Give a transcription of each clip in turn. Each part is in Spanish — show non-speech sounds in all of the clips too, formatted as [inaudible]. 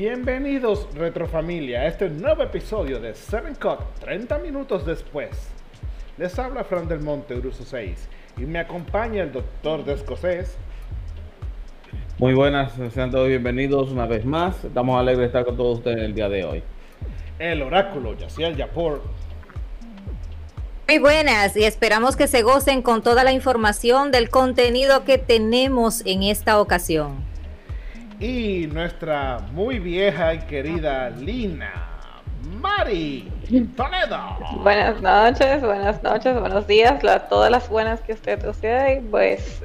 Bienvenidos Retrofamilia a este nuevo episodio de Seven Cut 30 minutos después. Les habla Fran del Monte Uruso 6 y me acompaña el doctor de escocés. Muy buenas, sean todos bienvenidos una vez más. Estamos alegres de estar con todos ustedes el día de hoy. El oráculo Yaciel Yapor. Muy buenas y esperamos que se gocen con toda la información del contenido que tenemos en esta ocasión y nuestra muy vieja y querida Lina Mari Toledo. Buenas noches, buenas noches, buenos días, todas las buenas que usted usted pues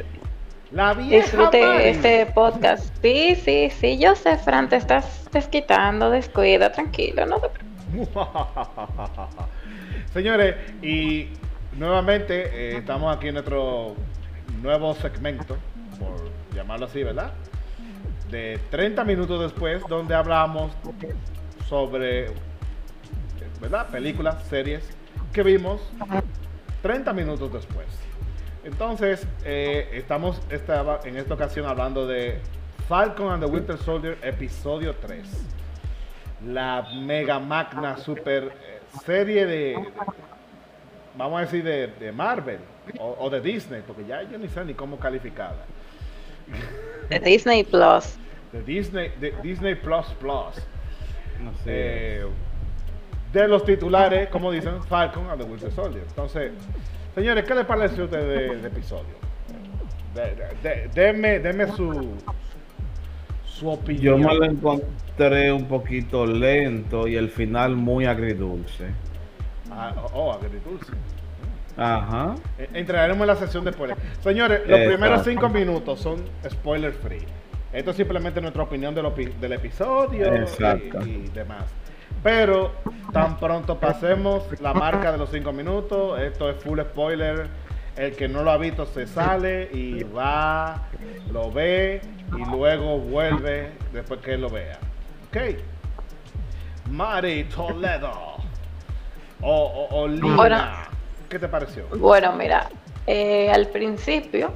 la disfrute este podcast. Sí, sí, sí, yo sé, Fran, te estás desquitando, descuida, tranquilo, no te [laughs] Señores, y nuevamente eh, estamos aquí en nuestro nuevo segmento, por llamarlo así, ¿verdad? De 30 minutos después, donde hablamos sobre ¿verdad? películas, series que vimos 30 minutos después. Entonces, eh, estamos esta, en esta ocasión hablando de Falcon and the Winter Soldier, episodio 3. La mega magna super eh, serie de, vamos a decir, de, Marvel o, de Disney, porque ya yo ni sé ni cómo calificada. De Disney Plus de Disney, de Disney Plus Plus. Eh, de los titulares, como dicen, Falcon and the Winter Soldier. Entonces, señores, ¿qué les pareció usted del episodio? Deme su, su opinión. Yo me lo encontré un poquito lento y el final muy agridulce. Ah, oh, agridulce. Ajá. Eh, entraremos en la sesión de spoilers. Señores, los primeros cinco minutos son spoiler free. Esto es simplemente nuestra opinión del episodio y, demás. Pero tan pronto pasemos la marca de los cinco minutos, esto es full spoiler. El que no lo ha visto se sale y va, lo ve y luego vuelve después que lo vea. Ok. Mari Toledo. O, o, Lina. ¿Qué te pareció? Bueno, mira, eh, al principio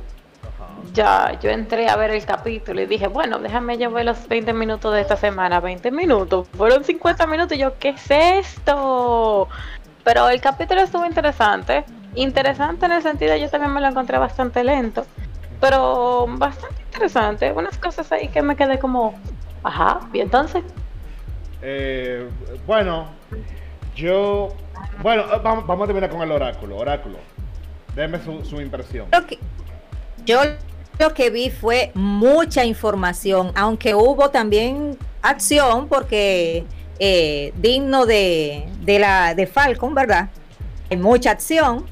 ya yo entré a ver el capítulo y dije, bueno, déjame llevar los 20 minutos de esta semana. 20 minutos, fueron 50 minutos y yo, ¿qué es esto? Pero el capítulo estuvo interesante. Interesante en el sentido, yo también me lo encontré bastante lento, pero bastante interesante. Unas cosas ahí que me quedé como, ajá, y entonces. Eh, bueno, yo, bueno, vamos, vamos, a terminar con el oráculo. Oráculo, déme su, su impresión. Okay. Yo lo que vi fue mucha información, aunque hubo también acción, porque eh, digno de, la de Falcon, ¿verdad? Hay mucha acción,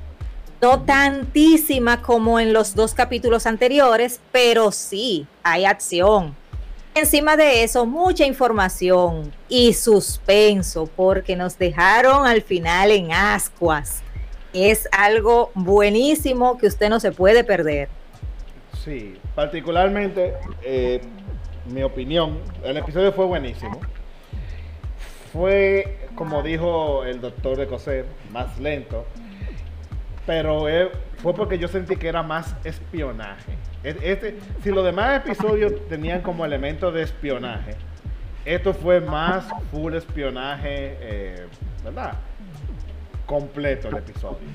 no tantísima como en los dos capítulos anteriores, pero sí hay acción. Encima de eso, mucha información y suspenso, porque nos dejaron al final en ascuas. Es algo buenísimo que usted no se puede perder. Sí, particularmente, eh, mi opinión, el episodio fue buenísimo. Fue, como dijo el doctor de Coser, más lento, pero fue porque yo sentí que era más espionaje. Este, si los demás episodios tenían como elemento de espionaje, esto fue más full espionaje, eh, ¿verdad? Completo el episodio.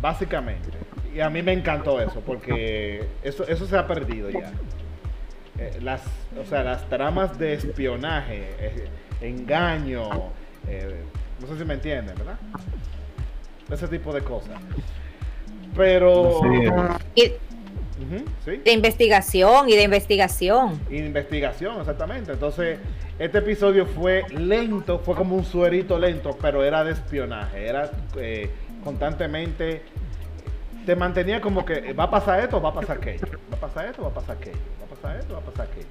Básicamente y a mí me encantó eso, porque eso, eso se ha perdido ya. Eh, las, o sea, las tramas de espionaje, eh, engaño, eh, no sé si me entienden, ¿verdad? Ese tipo de cosas. Pero... De investigación y de investigación. Y de investigación, exactamente. Entonces, este episodio fue lento, fue como un suerito lento, pero era de espionaje. Era constantemente te mantenía como que va a pasar esto, va a pasar aquello, va a pasar esto, va a pasar aquello, va a pasar esto, va a pasar aquello.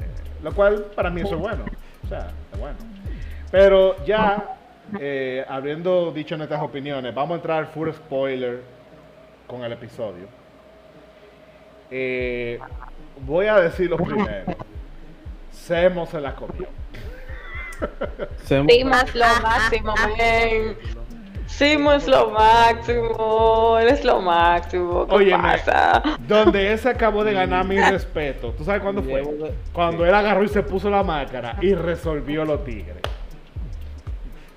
Eh, lo cual para mí eso es bueno, o sea, es bueno. Pero ya, eh, habiendo dicho nuestras opiniones, vamos a entrar full spoiler con el episodio. Eh, voy a decir lo primero. Semos se la comió. Sí, más lo máximo, Simo es lo máximo, eres lo máximo. ¿Qué Óyeme, pasa? donde ese acabó de ganar [laughs] mi respeto. ¿Tú sabes cuándo fue? Cuando él agarró y se puso la máscara y resolvió los tigres.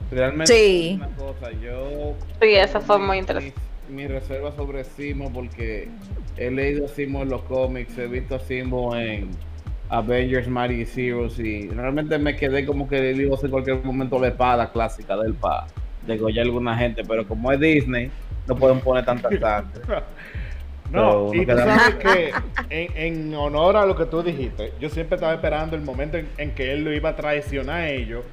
Realmente Sí. una cosa, yo Sí, eso fue muy interesante. mi, mi reserva sobre Simo porque he leído a Simo en los cómics, he visto a Simo en Avengers Mighty Zeros y realmente me quedé como que le iba a hacer cualquier momento la espada clásica del pa degollar a alguna gente, pero como es Disney, no pueden poner tanta sangre. [laughs] No, y tú sabes que en, en honor a lo que tú dijiste, yo siempre estaba esperando el momento en, en que él lo iba a traicionar a ellos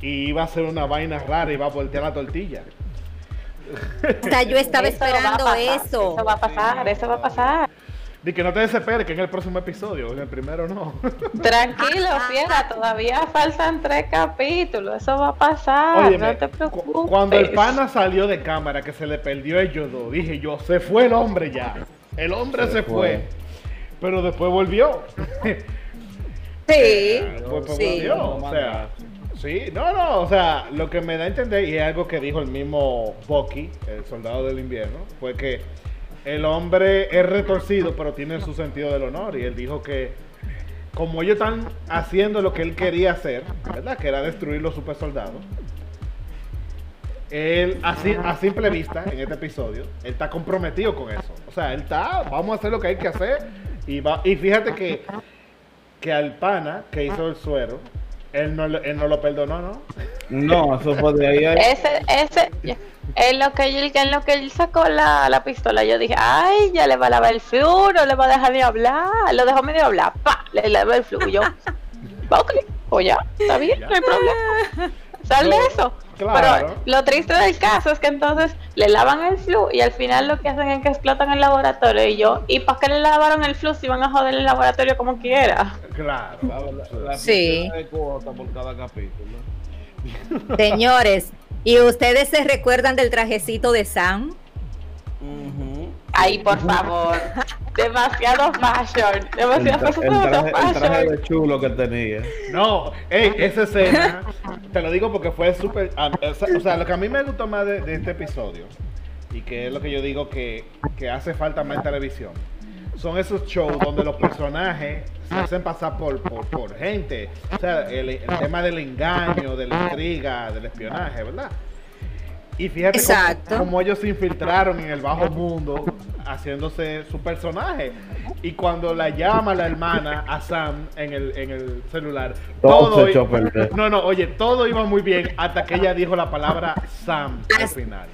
y iba a hacer una vaina rara y iba a voltear la tortilla. O sea, yo estaba Eso va a esperando pasar, eso. Eso va a pasar, eso va a pasar. De que no te desesperes, que en el próximo episodio, en el primero no. [laughs] Tranquilo, fiera, todavía faltan tres capítulos, eso va a pasar, Óyeme, no te cu- preocupes. cuando el pana salió de cámara, que se le perdió el yodo, dije yo, se fue el hombre ya. El hombre se, Se fue. fue. Pero después volvió. [laughs] Sí, Después sí. volvió. O sea, sí, no, no, o sea, lo que me da a entender, y es algo que dijo el mismo Bucky, el soldado del invierno, fue que el hombre es retorcido, pero tiene su sentido del honor. Y él dijo que como ellos están haciendo lo que él quería hacer, ¿verdad? Que era destruir los super soldados. Él, así, a simple vista, en este episodio, él está comprometido con eso. O sea, él está, vamos a hacer lo que hay que hacer. Y, va, y fíjate que, que al pana que hizo el suero, él no, lo- él no lo perdonó, ¿no? No, eso fue de ahí. a- Ese, ese, en lo que él, en lo que él sacó la, la pistola, yo dije, ay, ya le va a lavar el flu, no le va a dejar de hablar, lo dejó medio hablar, pa, le lavó el flu, y yo, ok, pues ya, está bien, no hay problema. [laughs] Sal de eso. claro. Pero lo triste del caso es que entonces le lavan el flu y al final lo que hacen es que explotan el laboratorio y yo, ¿y para qué le lavaron el flu si van a joder el laboratorio como quiera? Claro. La, la- la Sí. de cuota por cada capítulo. Señores, ¿y ustedes se recuerdan del trajecito de Sam? Ujú. Ay, por favor. Demasiado fashion. El, Demasiado el traje, el traje fashion. de chulo que tenía. No, ey, esa escena, te lo digo porque fue súper... O sea, o sea, lo que a mí me gustó más de, de este episodio, y que es lo que yo digo que, que hace falta más en televisión, son esos shows donde los personajes se hacen pasar por, por, por gente. O sea, el, el tema del engaño, de la intriga, del espionaje, ¿verdad? Y fíjate cómo- ellos se infiltraron en el bajo mundo haciéndose su personaje. Y cuando la llama la hermana a Sam en el, en el celular, Todo se i- echó a perder. No, no, oye, todo iba muy bien hasta que ella dijo la palabra Sam al final.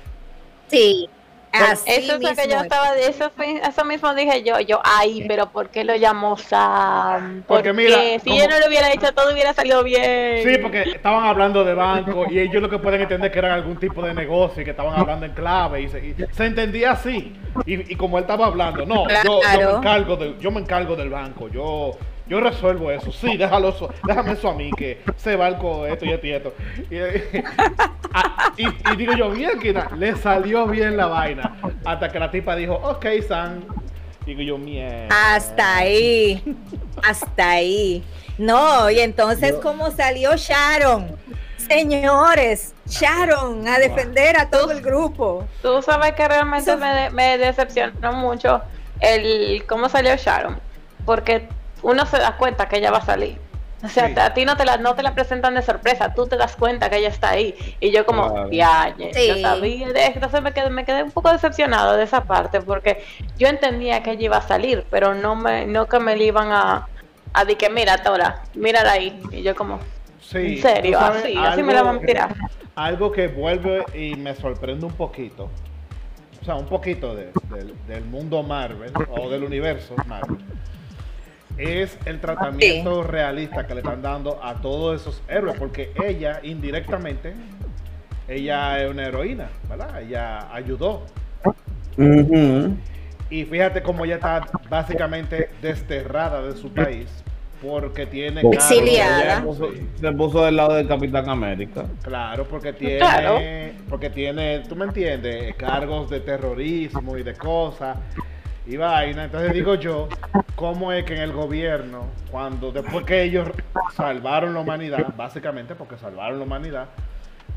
Sí, así Eso es lo que yo estaba, eso, fue- eso mismo dije yo, yo, ay, pero ¿por qué lo llamó Sam? ¿Por Porque mira, qué? si como- yo no lo hubiera dicho, todo hubiera salido bien. Sí, porque estaban hablando de banco y ellos lo que pueden entender que eran algún tipo de negocio y que estaban hablando en clave y se, y se entendía así. Y, y como él estaba hablando, no, yo, yo me encargo de, yo me encargo del banco, yo yo resuelvo eso. Sí, déjalo eso, déjame eso a mí que ese barco esto y esto y esto. Y, [laughs] ah, y- y digo yo, bien que na- le salió bien la vaina hasta que la tipa dijo, "Ok, Sam." Digo yo, mierda. Hasta ahí, hasta ahí. No, y entonces, Yo- ¿cómo salió Sharon? Señores, Sharon a defender a todo el grupo. Tú sabes que realmente me, de- me decepcionó mucho el cómo salió Sharon, porque uno se da cuenta que ella va a salir. O sea, Sí. a ti no te la no te la presentan de sorpresa, tú te das cuenta que ella está ahí y yo como, Claro. ya, yo Sí. sabía, de- entonces me quedé, me quedé un poco decepcionado de esa parte porque yo entendía que ella iba a salir, pero no me no que me le iban a a decir que mira, Tora, mírala ahí y yo como, Sí, en serio, sabes así, así me la van a tirar. Algo que vuelve y me sorprende un poquito, o sea, un poquito de- del mundo Marvel o del universo Marvel, es el tratamiento realista que le están dando a todos esos héroes, porque ella indirectamente, ella es una heroína, ¿verdad? Ella ayudó. Y fíjate cómo ella está básicamente desterrada de su país porque tiene Exiliada. se puso del lado del Capitán América. Claro, porque tiene, Claro. porque tiene, tú me entiendes, cargos de terrorismo y de cosas y vaina. Entonces digo yo, ¿cómo es que en el gobierno, cuando después que ellos salvaron la humanidad, básicamente porque salvaron la humanidad,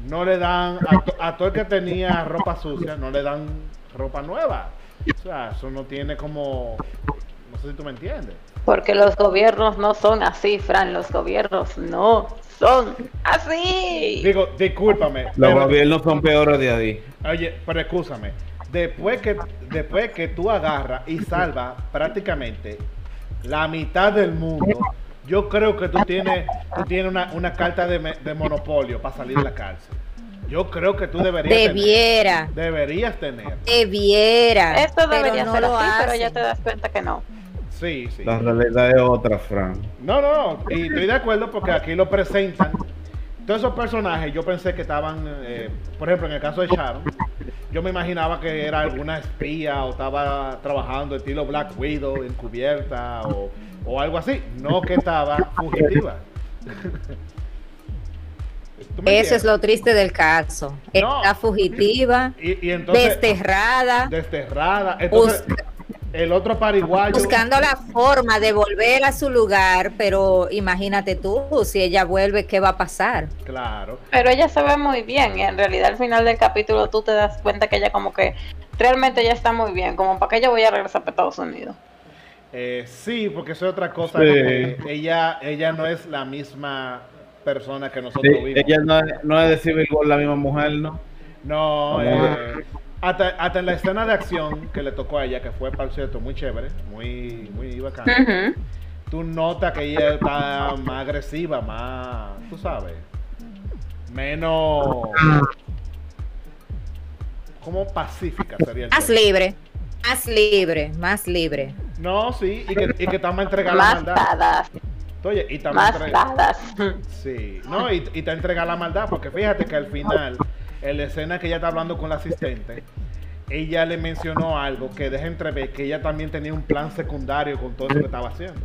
no le dan, a, to- a todo el que tenía ropa sucia, no le dan ropa nueva. O sea, eso no tiene como, no sé si tú me entiendes. Porque los gobiernos no son así, Fran. Los gobiernos no son así. Digo, discúlpame. Los pero- gobiernos son peores de ahí. Oye, pero escúchame. Después que, después que tú agarras y salvas prácticamente la mitad del mundo, yo creo que tú tienes, tú tienes una, una carta de, de monopolio para salir de la cárcel. Yo creo que tú deberías Debiera, tener. Deberías tener. debiera. Esto pero debería no ser lo así, pero ya te das cuenta que no. Sí, sí. La realidad es otra, Fran. No, no, no. Y estoy de acuerdo porque aquí lo presentan. Todos esos personajes yo pensé que estaban, eh, por ejemplo, en el caso de Sharon, yo me imaginaba que era alguna espía o estaba trabajando estilo Black Widow, encubierta o, o algo así. No que estaba fugitiva. [laughs] ¿Tú me Eso es lo triste del caso. No. Está fugitiva, Y, y entonces, desterrada, desterrada. Entonces, el otro pariguayo. buscando la forma de volver a su lugar, pero imagínate tú, si ella vuelve, ¿qué va a pasar? Claro. Pero ella se ve muy bien. Y en realidad, al final del capítulo, tú te das cuenta que ella, como que realmente ya está muy bien. Como para que yo voy a regresar para Estados Unidos. Eh, sí, porque eso es otra cosa. Sí. ella, ella no es la misma persona que Sí, nosotros vimos. ella no es, no es de Civil War la misma mujer, ¿no? No, Vamos eh, hasta, hasta en la escena de acción que le tocó a ella, que fue, por cierto, muy chévere, muy, muy bacana. Ujú. Tú notas que ella está más agresiva, más, tú sabes, menos... Como pacífica sería el Más libre, más libre, más libre. No, sí, y que, y que está más entregada a la Más maldad. dadas. Oye, y está más Más entregada. dadas. Sí, no, y, y te entrega la maldad, porque fíjate que al final, en la escena que ella está hablando con la asistente, ella le mencionó algo que deja entrever que ella también tenía un plan secundario con todo eso que estaba haciendo.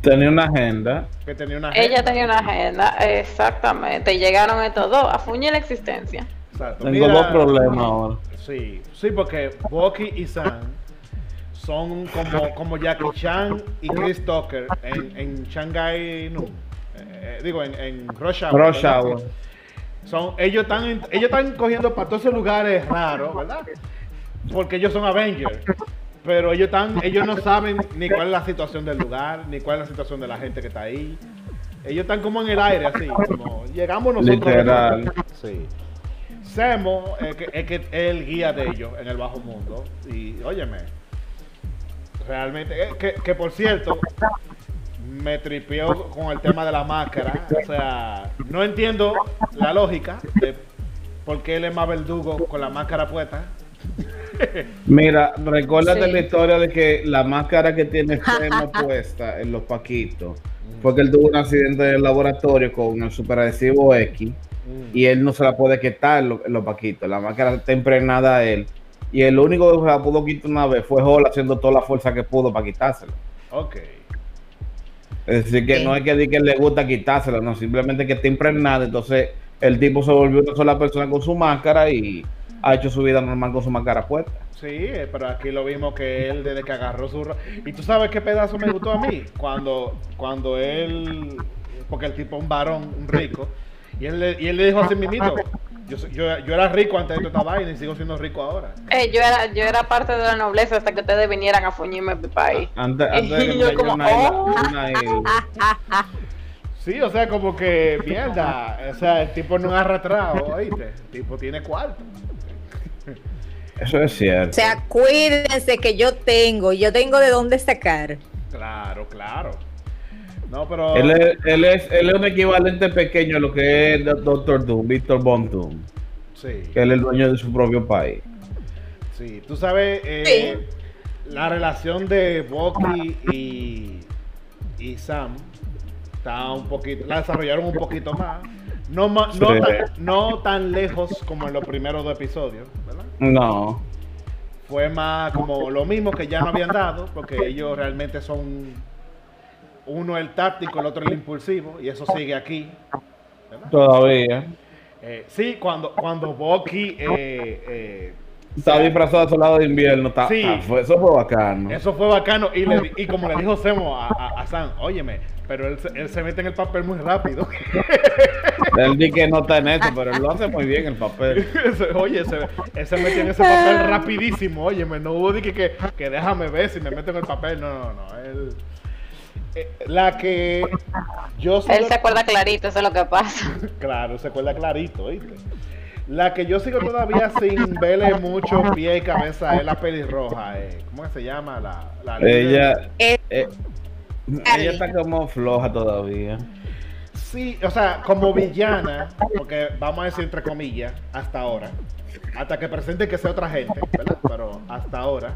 Tenía una agenda. Que tenía una Ella tenía una agenda, exactamente. Y llegaron estos dos a fuñir la existencia. Exacto. Tengo Mira, dos problemas ahora. Sí, sí, porque Bucky y Sam son como, como Jackie Chan y Chris Tucker en, en Shanghai Noon. Eh, eh, digo, en, en Rush Hour. Rush. Son, ellos están ellos están cogiendo para todos esos lugares raros, ¿verdad? Porque ellos son Avengers. Pero ellos están, ellos no saben ni cuál es la situación del lugar, ni cuál es la situación de la gente que está ahí. Ellos están como en el aire, así, como llegamos nosotros. Literal. Sí. Semo es que, es que es el guía de ellos en el bajo mundo. Y óyeme, realmente, eh, que, que por cierto, me tripió con el tema de la máscara. O sea, no entiendo la lógica de por qué él es más verdugo con la máscara puesta. [laughs] Mira, recuérdate Sí. la historia de que la máscara que tiene [laughs] Femo puesta en los Paquitos fue que él tuvo un accidente en el laboratorio con el superadhesivo X y él no se la puede quitar en los, en los Paquitos. La máscara está impregnada a él y el único que se la pudo quitar una vez fue Hall haciendo toda la fuerza que pudo para quitársela. Ok. Es decir, que Sí. no es que diga que le gusta quitársela, no, simplemente que está impregnada. Entonces, el tipo se volvió una sola persona con su máscara y ha hecho su vida normal con su máscara puesta. Sí, eh, pero aquí lo vimos que él desde que agarró su... Y tú sabes qué pedazo me gustó a mí, cuando, cuando él, porque el tipo es un varón, un rico, y él, le- y él le dijo así mismito, yo, yo, yo era rico antes de esta vaina y sigo siendo rico ahora. Eh, yo, era, yo era parte de la nobleza hasta que ustedes vinieran a fuñirme mi país. Antes, [laughs] antes de que yo como, una isla- oh. una. [laughs] Sí, o sea, como que, mierda, o sea, el tipo no es arrastrado, oíste, el tipo tiene cuarto. Eso es cierto. O sea, cuídense que yo tengo, yo tengo de dónde sacar. Claro, claro. No, pero... Él es, él, es, él es un equivalente pequeño a lo que es Doctor Doom, Víctor Von Doom, Sí. que él es el dueño de su propio país. Sí, tú sabes, eh, la relación de Bucky y, y Sam está un poquito, la desarrollaron un poquito más. No, ma- no, Sí. tan, no tan lejos como en los primeros dos episodios, ¿verdad? No. Fue más como lo mismo que ya no habían dado, porque ellos realmente son uno el táctico, el otro el impulsivo, y eso sigue aquí. ¿verdad? Todavía. Eh, sí, cuando, cuando Bucky eh, eh, Estaba disfrazado de soldado de invierno. está- Sí. ah, fue- eso fue bacano. Eso fue bacano. Y, le y como le dijo Semo a, a, a Sam, óyeme, pero él, se- él se mete en el papel muy rápido. [laughs] Él dice que no está en eso, pero él lo hace muy bien el papel. [laughs] Oye, ese, ese metió en ese papel rapidísimo. Oye, no hubo que, que, que déjame ver si me meto en el papel. No, no, no. Él, la que yo Él sigo- se acuerda clarito, eso es lo que pasa. [laughs] Claro, se acuerda clarito, ¿viste? La que yo sigo todavía sin verle mucho pie y cabeza es la pelirroja. Eh. ¿Cómo que se llama? La. Ella, Eh, eh, ella está como floja todavía. Sí, o sea, como villana, porque vamos a decir entre comillas, hasta ahora, hasta que presente que sea otra gente, ¿verdad? Pero hasta ahora,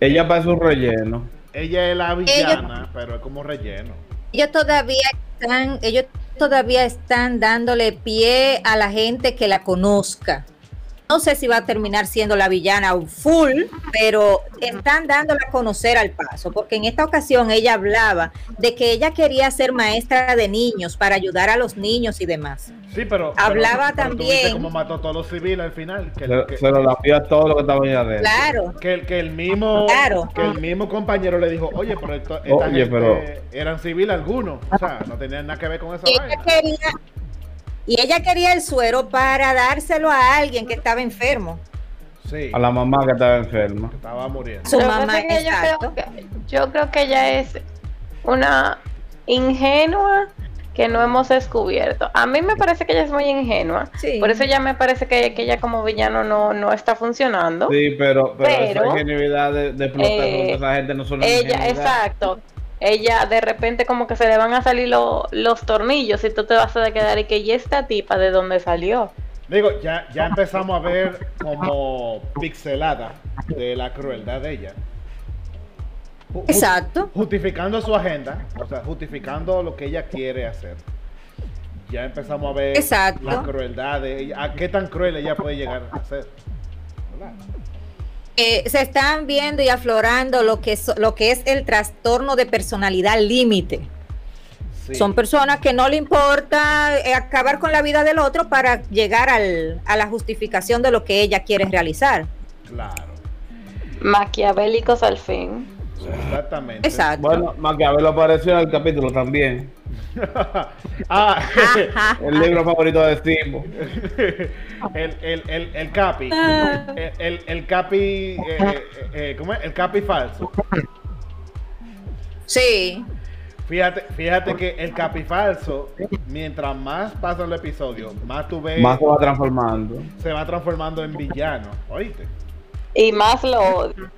Ella parece un relleno. Ella es la villana, pero es como relleno. ellos todavía están, ellos todavía están dándole pie a la gente que la conozca. No sé si va a terminar siendo la villana full, pero están dándola a conocer al paso, porque en esta ocasión ella hablaba de que ella quería ser maestra de niños para ayudar a los niños y demás. Sí, pero. Hablaba pero, pero también- viste cómo mató a todos los civiles al final. Que, Se, que- se lo lampió a todo lo que estaba allá. Claro, que el, que el mismo Claro. que el mismo compañero le dijo, oye, pero esto, esta Oye, gente pero- eran civiles algunos. O sea, no tenían nada que ver con esa ella vaina. quería, y ella quería el suero para dárselo a alguien que estaba enfermo. Sí, A la mamá que estaba enferma. que estaba muriendo. Su que mamá, pasa es que yo, creo que, yo creo que ella es una ingenua que no hemos descubierto. A mí me parece que ella es muy ingenua. Sí. Por eso ya me parece que, que ella como villano no, no está funcionando. Sí, pero, pero, Pero, esa ingenuidad de, de explotar eh, esa gente no solo Ella, exacto. Ella de repente como que se le van a salir lo- los tornillos y tú te vas a quedar y que y esta tipa de dónde salió. Digo, ya, ya empezamos a ver como pixelada de la crueldad de ella. Exacto. Justificando su agenda, o sea, justificando lo que ella quiere hacer. Ya empezamos a ver Exacto. la crueldad de ella, a qué tan cruel ella puede llegar a ser. ¿verdad? Eh, se están viendo y aflorando lo que, es, lo que es el trastorno de personalidad límite. Sí, Son personas que no le importa eh, acabar con la vida del otro para llegar al- a la justificación de lo que ella quiere realizar. claro. Maquiavélicos al fin. Exactamente. Exacto. Bueno, Maquiavelo apareció en el capítulo también. [laughs] ah. [laughs] El libro favorito de Steve. [laughs] el, el, el, el Capi. Ah. El, el, el Capi. eh, eh, eh, ¿Cómo es? El Capi falso. Sí, Fíjate, fíjate que el Capi falso, mientras más pasa el episodio, más tú ves. Más se va transformando. se va transformando en villano. ¿Oíste? Y más lo odio.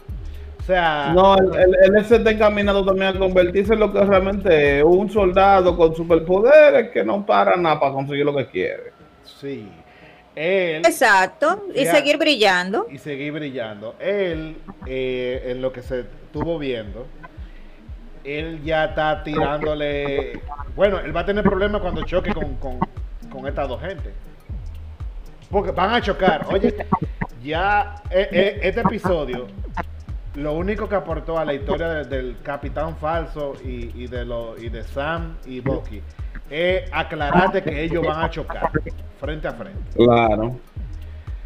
O sea. No, él, él- él se está encaminado también a convertirse en lo que realmente es un soldado con superpoderes que no para nada para conseguir lo que quiere. Sí. Él. exacto. Y Ya. seguir brillando. y seguir brillando. Él, eh, en lo que se estuvo viendo, él ya está tirándole. Bueno, él va a tener problemas cuando choque con, con, con estas dos gente. Porque van a chocar. Oye, ya eh, eh, este episodio, lo único que aportó a la historia de- del Capitán Falso y, y de lo, y de Sam y Bucky es aclararte que ellos van a chocar frente a frente. Claro.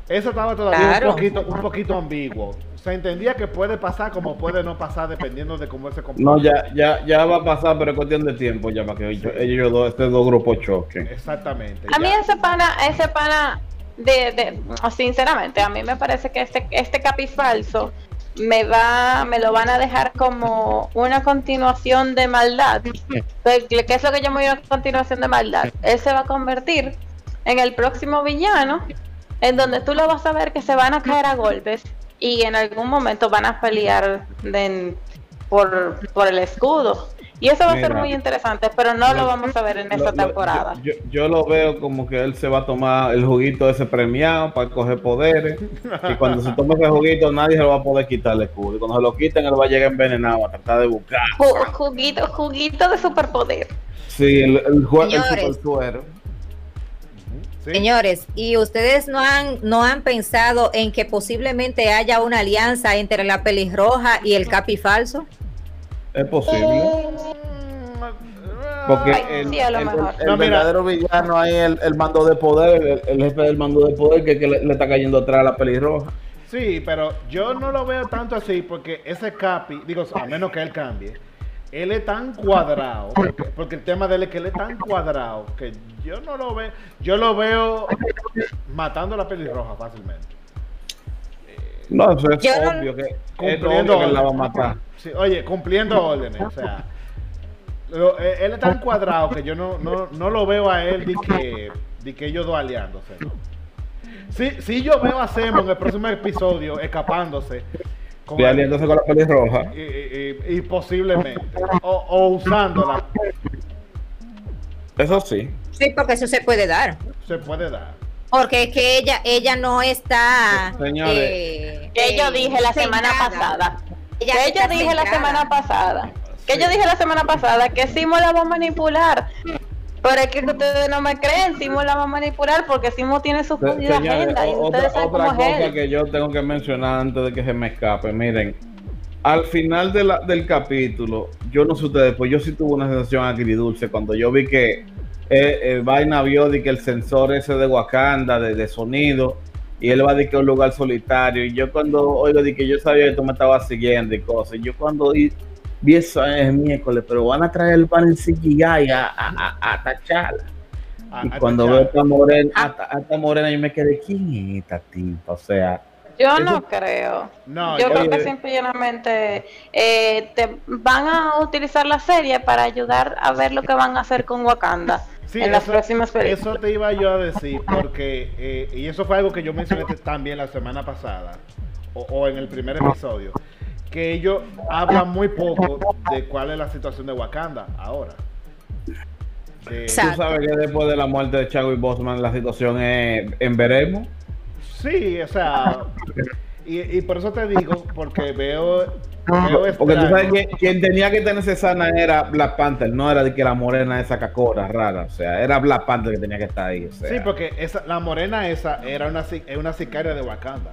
Eso estaba todavía Claro. un poquito, un poquito ambiguo. Se entendía que puede pasar como puede no pasar dependiendo de cómo se comporta. No, ya, ya, ya va a pasar, pero es cuestión de tiempo ya para que ellos, ellos dos, estos dos grupos choquen. Exactamente. A mí ese pana, ese pana, de, de, sinceramente, a mí me parece que este, este capi falso me va, me lo van a dejar como una continuación de maldad. Pues, ¿Qué es lo que yo me digo continuación de maldad? Él se va a convertir en el próximo villano, en donde tú lo vas a ver que se van a caer a golpes y en algún momento van a pelear de- por, por el escudo. Y eso va a ser muy interesante, pero no lo Lo- vamos a ver en esta lo- temporada. Yo, yo- yo lo veo como que él se va a tomar el juguito ese premiado para coger poderes. Y cuando se tome ese juguito, nadie se lo va a poder quitar el escudo. Y cuando se lo quiten, él va a llegar envenenado a tratar de buscar. Ju- juguito, juguito de superpoder. Sí, el, el, el super suero. ¿Sí? Señores, ¿y ustedes no han, no han pensado en que posiblemente haya una alianza entre la pelirroja y el capi falso? Es posible. Porque Ay, el, sí, No, mira. verdadero villano ahí es el, el mando de poder, el, el jefe del mando de poder que, que le, le está cayendo atrás a la pelirroja. Sí, pero yo no lo veo tanto así porque ese Capi, digo, a menos que él cambie, él es tan cuadrado, porque, porque el tema de él es que él es tan cuadrado que yo no lo veo, yo lo veo matando a la pelirroja fácilmente. No, eso es Yo no- obvio que, Cumpliendo obvio que la va a órdenes. matar. Sí, oye, cumpliendo órdenes, o sea, lo- eh, él es tan cuadrado que yo no, no, no lo veo a él de que, de que ellos dos aliándose, ¿no? Sí, sí yo veo a Semo en el próximo episodio escapándose con Y aliándose con la pelirroja. y, y- y- y posiblemente o, o usándola Eso sí. Sí, porque eso se puede dar. se puede dar. Porque es que ella, ella no está. Señores. eh, Que yo dije la semana pasada. Ella Que yo dije la semana pasada. Que Sí. yo dije la semana pasada que Simo la va a manipular. Pero es que ustedes no me creen, Simo la va a manipular porque Simo tiene su Se- Señores, agenda y o- ustedes otra, saben otra cómo es cosa que yo tengo que mencionar antes de que se me escape. Miren, al final de la- del capítulo, yo no sé ustedes, pues yo sí tuve una sensación agridulce cuando yo vi que eh, eh, Vaina vio de que el sensor ese de Wakanda, de, de sonido, y él va de que a un lugar solitario. Y yo cuando oigo de que yo sabía que tú me estabas siguiendo y cosas, y yo cuando vi, vi eso es miércoles, pero van a traer el panel CGI a, a, a, a Y a cuando veo a esta morena, Ah. a esta- a esta morena, yo me quedé, ¿quién es esta tipa? O sea, Yo Eso- no creo. No, yo yo- creo que simplemente eh, te van a utilizar la serie para ayudar a ver lo que van a hacer con Wakanda Sí, en las eso- próximas películas. Eso te iba yo a decir, porque, eh, y eso fue algo que yo mencioné también la semana pasada, o, o en el primer episodio, que ellos hablan muy poco de cuál es la situación de Wakanda ahora. Tú sabes que después de la muerte de Chadwick Boseman la situación es en veremos. sí, o sea, y, y por eso te digo, porque veo, veo Porque tú sabes que quien tenía que tenerse sana era Black Panther, no era de que la morena esa cacora rara, o sea, era Black Panther que tenía que estar ahí. O sea. Sí, porque esa, la morena esa era una, una sicaria de Wakanda.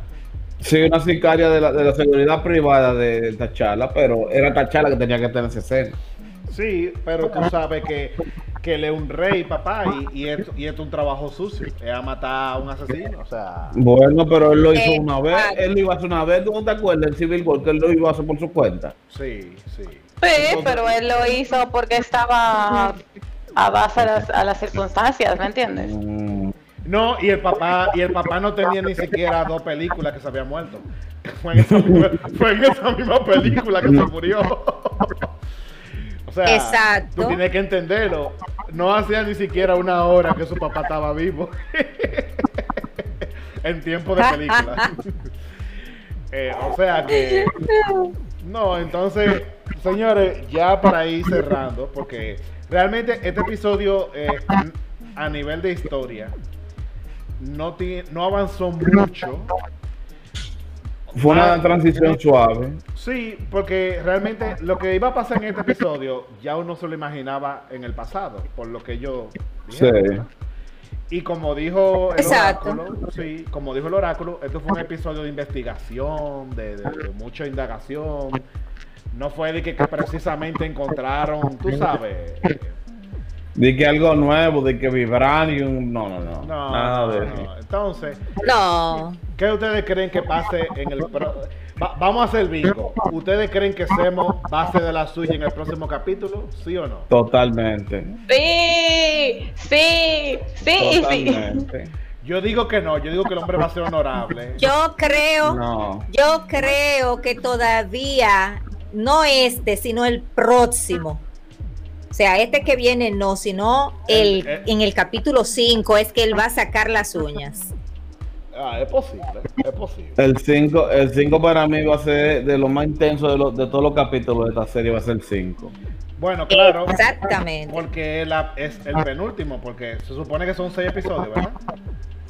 Sí, una sicaria de la, de la seguridad privada de Tachala, pero era Tachala que tenía que tenerse escena. Sí, pero tú sabes que, que él es un rey, papá, y, y, esto, y esto es un trabajo sucio. Es a matar a un asesino, o sea... Bueno, pero él lo hizo una vez, él lo iba a hacer una vez, ¿tú no te acuerdas? El Civil War, que él lo iba a hacer por su cuenta. Sí, sí. Sí, pero él lo hizo porque estaba a base a las, a las circunstancias, ¿me entiendes? Mm. No, y el papá, y el papá no tenía ni siquiera dos películas que se había muerto. Fue en esa misma, fue en esa misma película que se murió. [laughs] Sea, Exacto. tú tienes que entenderlo. No hacía ni siquiera una hora que su papá estaba vivo. [laughs] en tiempo de película. [laughs] Eh, o sea que. No, entonces, señores, ya para ir cerrando, porque realmente este episodio eh, a nivel de historia no, no avanzó mucho. Fue una Ah. transición suave. Sí, porque realmente lo que iba a pasar en este episodio ya uno se lo imaginaba en el pasado, por lo que yo Sí. Y como dijo el Exacto. oráculo, sí, como dijo el oráculo, esto fue un episodio de investigación, de, de- de mucha indagación. No fue de que, que precisamente encontraron, tú sabes. eh, De que algo nuevo, de que Vibranium. No, no, no. No, nada de no, no. Entonces, No. ¿Qué ustedes creen que pase en el pro- Va- vamos a hacer bingo. ¿Ustedes creen que Semo base de la suya en el próximo capítulo? ¿Sí o no? Totalmente. Sí, sí, sí. Totalmente. Yo digo que no, yo digo que el hombre va a ser honorable. Yo creo, No. yo creo que todavía no este, sino el próximo. O sea, este que viene no, sino el, El- el- en el capítulo 5 es que él va a sacar las uñas. Ah, es posible, es posible. El 5 el cinco para mí va a ser de lo más intenso de, los- de todos los capítulos de esta serie, va a ser el 5. Bueno, claro. Exactamente. Porque la- es el penúltimo, porque se supone que son seis episodios, ¿verdad?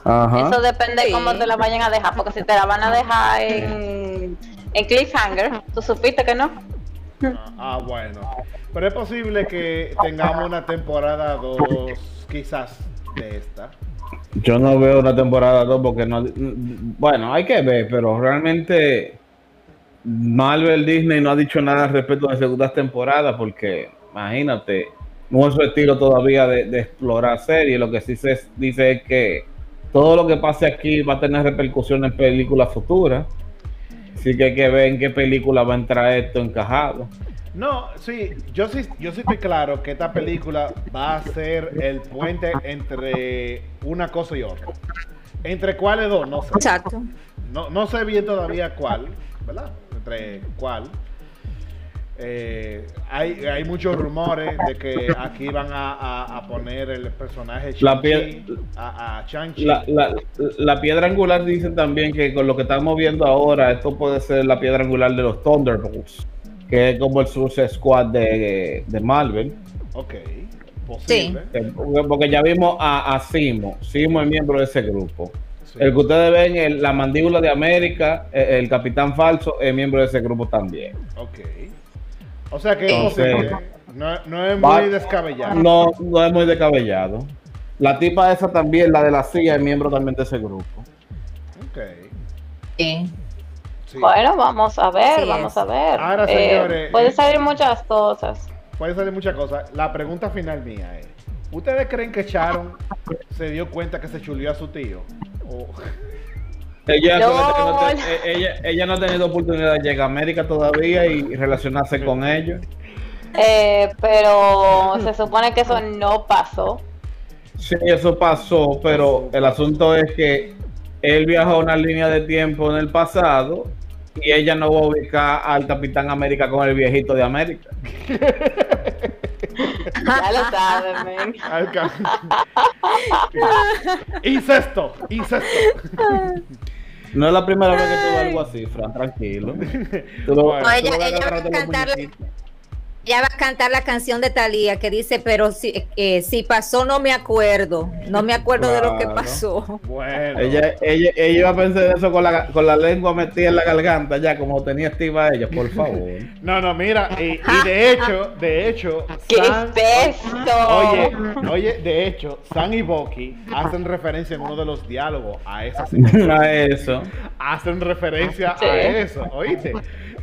Ajá. Eso depende Sí. cómo te la vayan a dejar, porque si te la van a dejar en, en cliffhanger, tú supiste que no. Ah, ah, bueno. Pero es posible que tengamos una temporada 2, quizás, de esta. Yo no veo una temporada 2 porque no. Bueno, hay que ver, pero realmente Marvel Disney no ha dicho nada al respecto de segundas temporadas porque, imagínate, no es su estilo todavía de, de explorar series. Lo que sí se dice es que todo lo que pase aquí va a tener repercusión en películas futuras. Así que hay que ver en qué película va a entrar esto encajado. No, sí, yo sí, yo sí estoy claro que esta película va a ser el puente entre una cosa y otra. ¿Entre cuáles dos? No sé. Exacto. No, no sé bien todavía cuál, ¿verdad? Entre cuál. Eh, hay, hay muchos rumores de que aquí van a, a- a poner el personaje La a, a Shang-Chi. La, la, la piedra angular dicen también que con lo que estamos viendo ahora, esto puede ser la piedra angular de los Thunderbolts, que es como el Suicide Squad de, de Marvel. Ok, posible. Eh, Porque ya vimos a, a Simo, Simo es miembro de ese grupo. Sí. El que ustedes ven, el- la mandíbula de América, eh, el Capitán Falso, es miembro de ese grupo también. Ok. O sea que es Entonces- posible. No, no es Va- muy descabellado. No, no es muy descabellado. La tipa esa también, la de la CIA, es miembro también de ese grupo. Ok. Sí. Sí. Bueno, vamos a ver, vamos es. a ver. Ahora, Eh, señores, puede eh, salir muchas cosas. Puede salir muchas cosas. La pregunta final mía es: ¿Ustedes creen que Sharon se dio cuenta que se chulió a su tío? [laughs] Ella, No. te- eh, ella, ella no ha tenido oportunidad de llegar a América todavía y relacionarse con ellos. Eh, pero se supone que eso no pasó. Sí, eso pasó, pero el asunto es que él viajó a una línea de tiempo en el pasado y ella no va a ubicar al Capitán América con el viejito de América. [laughs] Ya lo. Alca- incesto, incesto. No es la primera vez que tú ves algo así, Fran, tranquilo. [laughs] Tú lo- Bueno. No, ella, ella va a cantar. Ella va a cantar la canción de Thalía que dice, pero si, eh, si pasó no me acuerdo, no me acuerdo de lo que pasó. Bueno, Ella, ella, ella iba a pensar eso con la, con la lengua metida en la garganta, ya como tenía estiva ella, por favor. no, no, mira, y, y de [laughs] hecho, de hecho, ¿Qué es esto? Oye, oye, de hecho, Sam y Bucky hacen referencia en uno de los diálogos a esa [laughs] a eso. hacen referencia Sí. a eso, ¿oíste?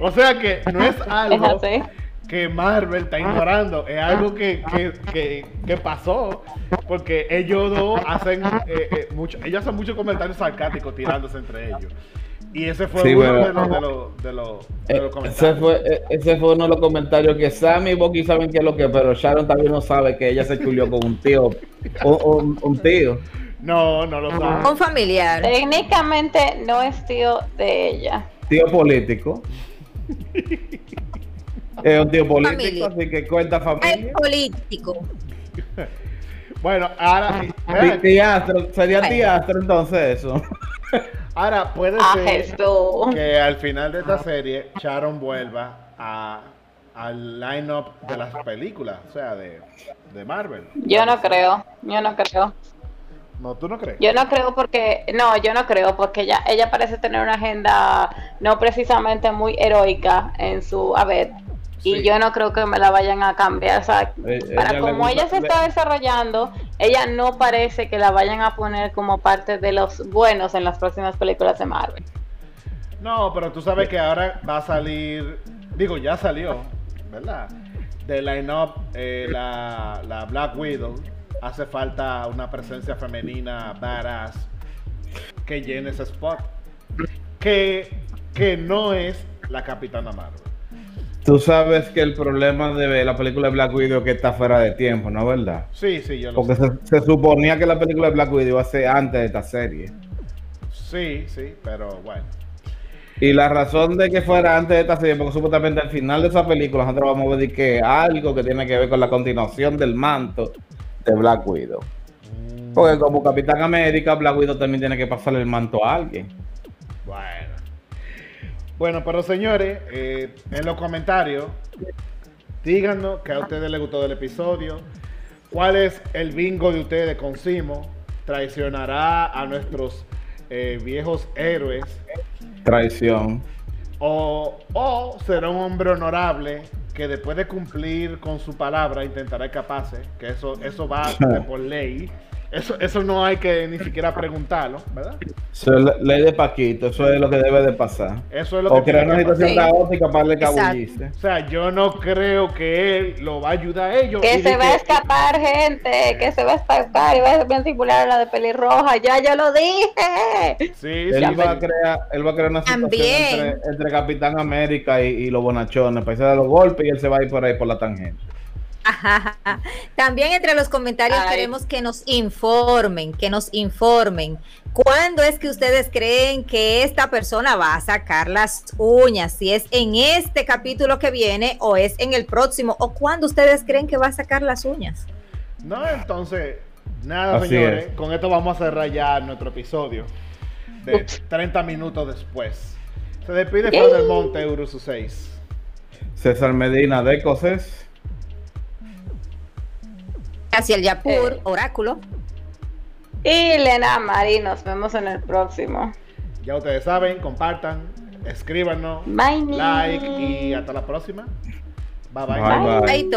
O sea que no es [laughs] Es algo así. Que Marvel está ignorando, es algo que, que, que, que pasó, porque ellos dos hacen eh, eh, mucho, ellos hacen muchos comentarios sarcásticos tirándose entre ellos. Y ese fue Sí, uno bueno. de los, de los, de los, de los Eh, Ese comentarios. fue, eh, ese fue uno de los comentarios que Sammy y Bucky saben qué es lo que pero Sharon también no sabe que ella se chulió con un tío. Un, un- un tío. No, no lo saben. Un familiar. Técnicamente no es tío de ella. Tío político. [laughs] Es un tío político, Familia. así que cuenta El familia. político. [laughs] Bueno, ahora, Tiastro, sería Bueno. tiastro entonces eso. [laughs] ahora puede A ser que al final de esta serie Sharon vuelva a, al line-up de las películas, o sea, de, de Marvel. Yo no creo, yo no creo. No, ¿tú no crees? Yo no creo porque, no, yo no creo porque ella, ella parece tener una agenda no precisamente muy heroica en su haber. Y Sí. yo no creo que me la vayan a cambiar. O sea, Eh, para como ella se le- está desarrollando, ella no parece que la vayan a poner como parte de los buenos en las próximas películas de Marvel. No, pero tú sabes que ahora va a salir, digo, ya salió, ¿verdad? De line-up eh, la, la Black Widow. Hace falta una presencia femenina badass que llene ese spot. Que, que no es la Capitana Marvel. Tú sabes que el problema de la película de Black Widow es que está fuera de tiempo, ¿no es verdad? Sí, sí, yo lo Porque sé. se, se suponía que la película de Black Widow iba a ser antes de esta serie. Sí, sí, pero bueno. Y la razón de que fuera antes de esta serie, porque supuestamente al final de esa película nosotros vamos a ver que algo que tiene que ver con la continuación del manto de Black Widow. Porque como Capitán América, Black Widow también tiene que pasarle el manto a alguien. Bueno. Bueno, pero señores, eh, en los comentarios, díganos que a ustedes les gustó del episodio. ¿Cuál es el bingo de ustedes con Simo? ¿Traicionará a nuestros eh, viejos héroes? Traición. O, o será un hombre honorable que después de cumplir con su palabra intentará escaparse? Que eso, eso va por ley. Eso, eso no hay que ni siquiera preguntarlo, ¿verdad? Eso es ley de Paquito, eso es lo que debe de pasar. Eso es lo O que crear tiene una situación caótica para darle Exacto. cabullirse. O sea, yo no creo que él lo va a ayudar a ellos. Que y se va a escapar, gente. Que se va a escapar y va a manipular a la de pelirroja. Ya, yo lo dije. Sí, Él sí, va, a crear, él va a crear una situación entre, entre Capitán América y, y los bonachones, para irse a dar los golpes y él se va a ir por ahí por la tangente. Ajá. [laughs] También entre los comentarios Ay. queremos que nos informen, que nos informen. ¿Cuándo es que ustedes creen que esta persona va a sacar las uñas? Si es en este capítulo que viene o es en el próximo. ¿O cuándo ustedes creen que va a sacar las uñas? No, entonces, nada, Así señores. es. Con esto vamos a cerrar ya nuestro episodio de 30 minutos después. Se despide Fran del Monte, Eurosu 6. César Medina de Cosés. Hacia el Yapur, Eh. oráculo. Y Lena Mari, nos vemos en el próximo. Ya ustedes saben, compartan, escríbanos, Bye. like y hasta la próxima. Bye bye. Bye, bye. Ahí